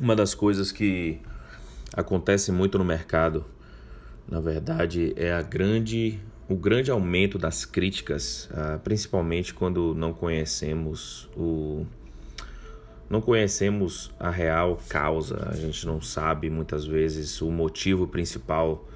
Uma das coisas que acontece muito no mercado, na verdade, é a grande, o grande aumento das críticas, ah, principalmente quando não conhecemos o não conhecemos a real causa, a gente não sabe muitas vezes o motivo principal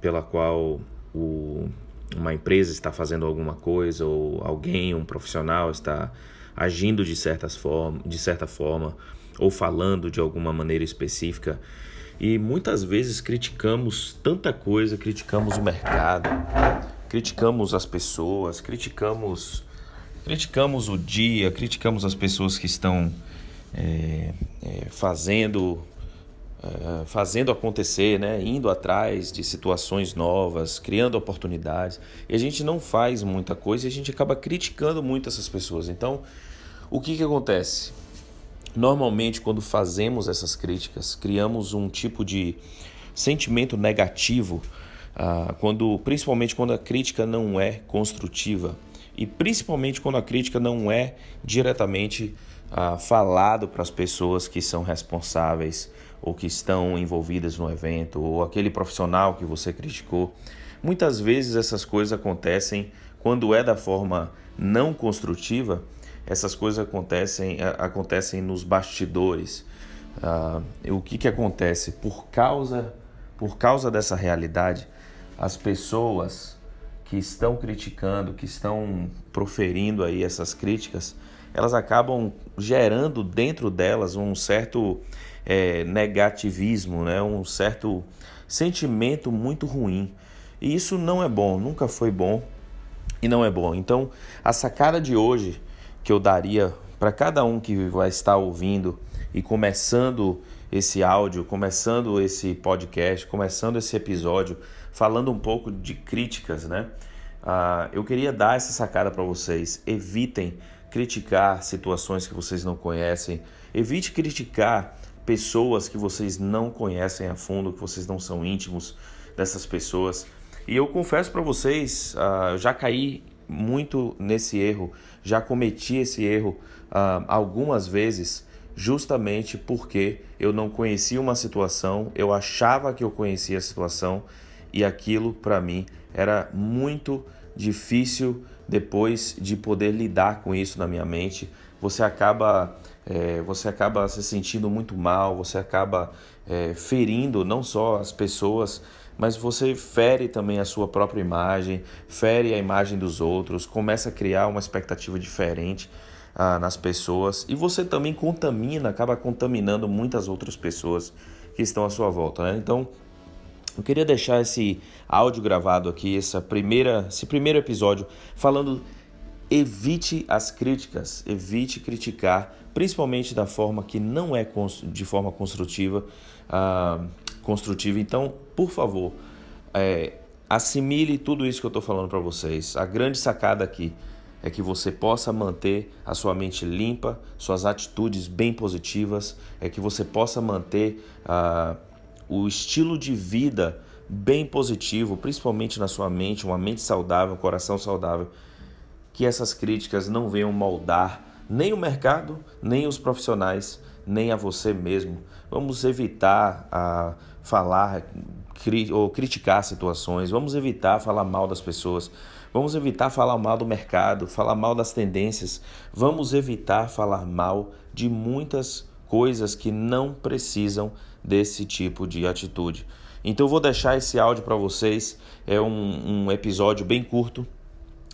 pela qual o, uma empresa está fazendo alguma coisa ou alguém, um profissional está agindo de, certas forma, de certa forma ou falando de alguma maneira específica. E muitas vezes criticamos tanta coisa, criticamos o mercado, criticamos as pessoas, criticamos criticamos o dia, criticamos as pessoas que estão é, é, fazendo é, fazendo acontecer, né? indo atrás de situações novas, criando oportunidades. E a gente não faz muita coisa e a gente acaba criticando muito essas pessoas. Então, o que, que acontece? Normalmente, quando fazemos essas críticas, criamos um tipo de sentimento negativo, ah, quando, principalmente quando a crítica não é construtiva e principalmente quando a crítica não é diretamente ah, falado para as pessoas que são responsáveis ou que estão envolvidas no evento ou aquele profissional que você criticou. Muitas vezes essas coisas acontecem quando é da forma não construtiva. Essas coisas acontecem acontecem nos bastidores. Ah, o que, que acontece por causa por causa dessa realidade, as pessoas que estão criticando, que estão proferindo aí essas críticas, elas acabam gerando dentro delas um certo é, negativismo, né? um certo sentimento muito ruim. E isso não é bom, nunca foi bom e não é bom. Então, a sacada de hoje que eu daria para cada um que vai estar ouvindo e começando esse áudio, começando esse podcast, começando esse episódio, falando um pouco de críticas, né? Ah, eu queria dar essa sacada para vocês. Evitem criticar situações que vocês não conhecem. Evite criticar pessoas que vocês não conhecem a fundo, que vocês não são íntimos dessas pessoas. E eu confesso para vocês, uh, eu já caí muito nesse erro, já cometi esse erro uh, algumas vezes, justamente porque eu não conhecia uma situação, eu achava que eu conhecia a situação e aquilo para mim era muito difícil depois de poder lidar com isso na minha mente, você acaba, é, você acaba se sentindo muito mal, você acaba é, ferindo não só as pessoas, mas você fere também a sua própria imagem, fere a imagem dos outros, começa a criar uma expectativa diferente ah, nas pessoas e você também contamina, acaba contaminando muitas outras pessoas que estão à sua volta. Né? Então, eu queria deixar esse áudio gravado aqui, essa primeira, esse primeiro episódio, falando evite as críticas, evite criticar, principalmente da forma que não é de forma construtiva. Uh, construtiva. Então, por favor, é, assimile tudo isso que eu estou falando para vocês. A grande sacada aqui é que você possa manter a sua mente limpa, suas atitudes bem positivas, é que você possa manter uh, o estilo de vida bem positivo, principalmente na sua mente, uma mente saudável, um coração saudável, que essas críticas não venham moldar nem o mercado, nem os profissionais, nem a você mesmo. Vamos evitar a falar cri ou criticar situações, vamos evitar falar mal das pessoas, vamos evitar falar mal do mercado, falar mal das tendências, vamos evitar falar mal de muitas coisas que não precisam desse tipo de atitude. Então eu vou deixar esse áudio para vocês. É um, um, episódio bem curto,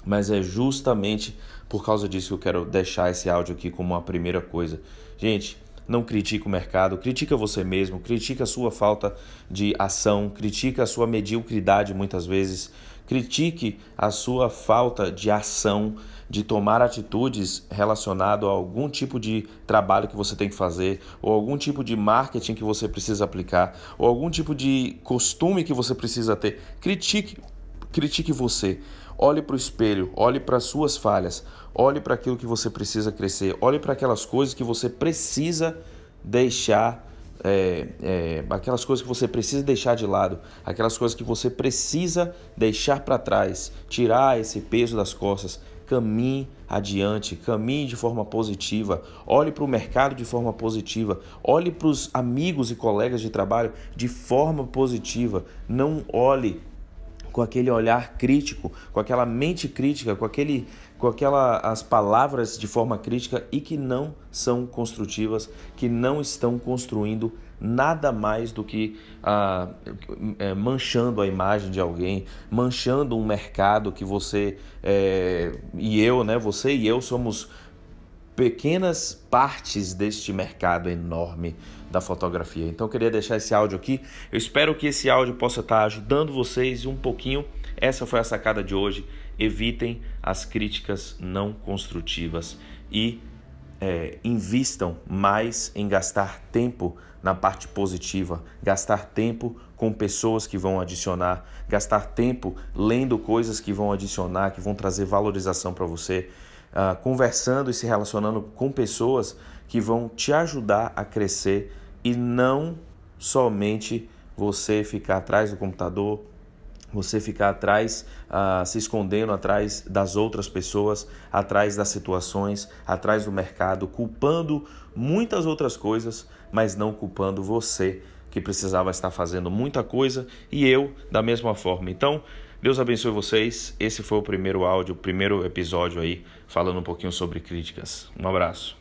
mas é justamente por causa disso que eu quero deixar esse áudio aqui como uma primeira coisa. Gente, não critique o mercado, critica você mesmo, critica a sua falta de ação, critica a sua mediocridade muitas vezes, critique a sua falta de ação, de tomar atitudes relacionado a algum tipo de trabalho que você tem que fazer, ou algum tipo de marketing que você precisa aplicar, ou algum tipo de costume que você precisa ter. Critique, critique você. Olhe para o espelho, olhe para as suas falhas, olhe para aquilo que você precisa crescer, olhe para aquelas coisas que você precisa deixar é, é, aquelas coisas que você precisa deixar de lado, aquelas coisas que você precisa deixar para trás, tirar esse peso das costas, caminhe adiante, caminhe de forma positiva, olhe para o mercado de forma positiva, olhe para os amigos e colegas de trabalho de forma positiva, não olhe com aquele olhar crítico, com aquela mente crítica, com aquele com aquela as palavras de forma crítica e que não são construtivas, que não estão construindo nada mais do que ah, é, manchando a imagem de alguém, manchando um mercado que você é, e eu, né? Você e eu somos pequenas partes deste mercado enorme da fotografia. Então eu queria deixar esse áudio aqui. Eu espero que esse áudio possa estar ajudando vocês um pouquinho. Essa foi a sacada de hoje. Evitem as críticas não construtivas e é, invistam mais em gastar tempo na parte positiva, gastar tempo com pessoas que vão adicionar, gastar tempo lendo coisas que vão adicionar, que vão trazer valorização para você, uh, conversando e se relacionando com pessoas que vão te ajudar a crescer e não somente você ficar atrás do computador, você ficar atrás, uh, se escondendo atrás das outras pessoas, atrás das situações, atrás do mercado, culpando muitas outras coisas, mas não culpando você que precisava estar fazendo muita coisa e eu da mesma forma. Então, Deus abençoe vocês. Esse foi o primeiro áudio, o primeiro episódio aí, falando um pouquinho sobre críticas. Um abraço.